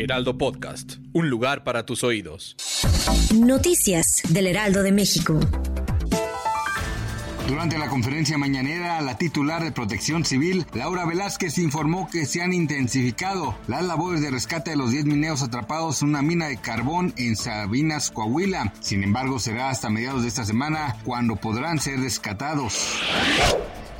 Heraldo Podcast, un lugar para tus oídos. Noticias del Heraldo de México. Durante la conferencia mañanera, la titular de Protección Civil, Laura Velázquez, informó que se han intensificado las labores de rescate de los 10 mineros atrapados en una mina de carbón en Sabinas, Coahuila. Sin embargo, será hasta mediados de esta semana cuando podrán ser rescatados.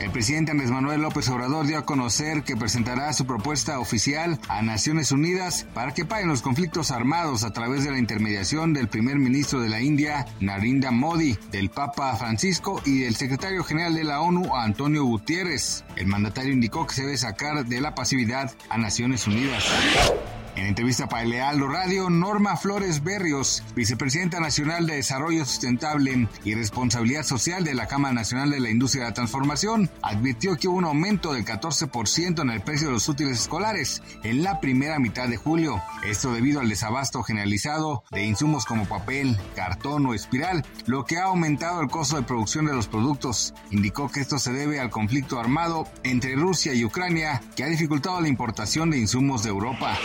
El presidente Andrés Manuel López Obrador dio a conocer que presentará su propuesta oficial a Naciones Unidas para que paguen los conflictos armados a través de la intermediación del primer ministro de la India, Narendra Modi, del Papa Francisco y del secretario general de la ONU, Antonio Gutiérrez. El mandatario indicó que se debe sacar de la pasividad a Naciones Unidas. En entrevista para el Lealdo Radio, Norma Flores Berrios, vicepresidenta nacional de Desarrollo Sustentable y Responsabilidad Social de la Cámara Nacional de la Industria de la Transformación, advirtió que hubo un aumento del 14% en el precio de los útiles escolares en la primera mitad de julio. Esto debido al desabasto generalizado de insumos como papel, cartón o espiral, lo que ha aumentado el costo de producción de los productos. Indicó que esto se debe al conflicto armado entre Rusia y Ucrania, que ha dificultado la importación de insumos de Europa.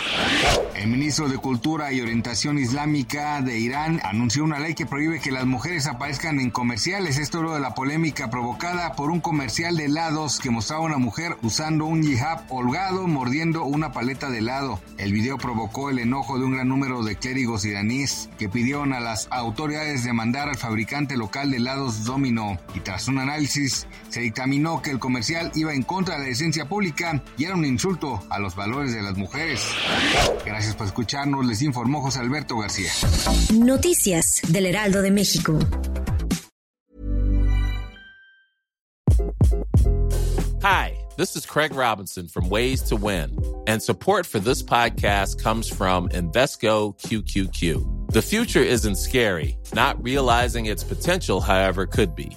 El ministro de Cultura y Orientación Islámica de Irán anunció una ley que prohíbe que las mujeres aparezcan en comerciales. Esto luego de la polémica provocada por un comercial de helados que mostraba a una mujer usando un hijab holgado mordiendo una paleta de helado. El video provocó el enojo de un gran número de clérigos iraníes que pidieron a las autoridades demandar al fabricante local de helados Domino. Y tras un análisis se dictaminó que el comercial iba en contra de la decencia pública y era un insulto a los valores de las mujeres. Gracias por escucharnos, les informó José Alberto García. Noticias del Heraldo de México. Hi, this is Craig Robinson from Ways to Win, and support for this podcast comes from Invesco QQQ. The future isn't scary, not realizing its potential, however, could be.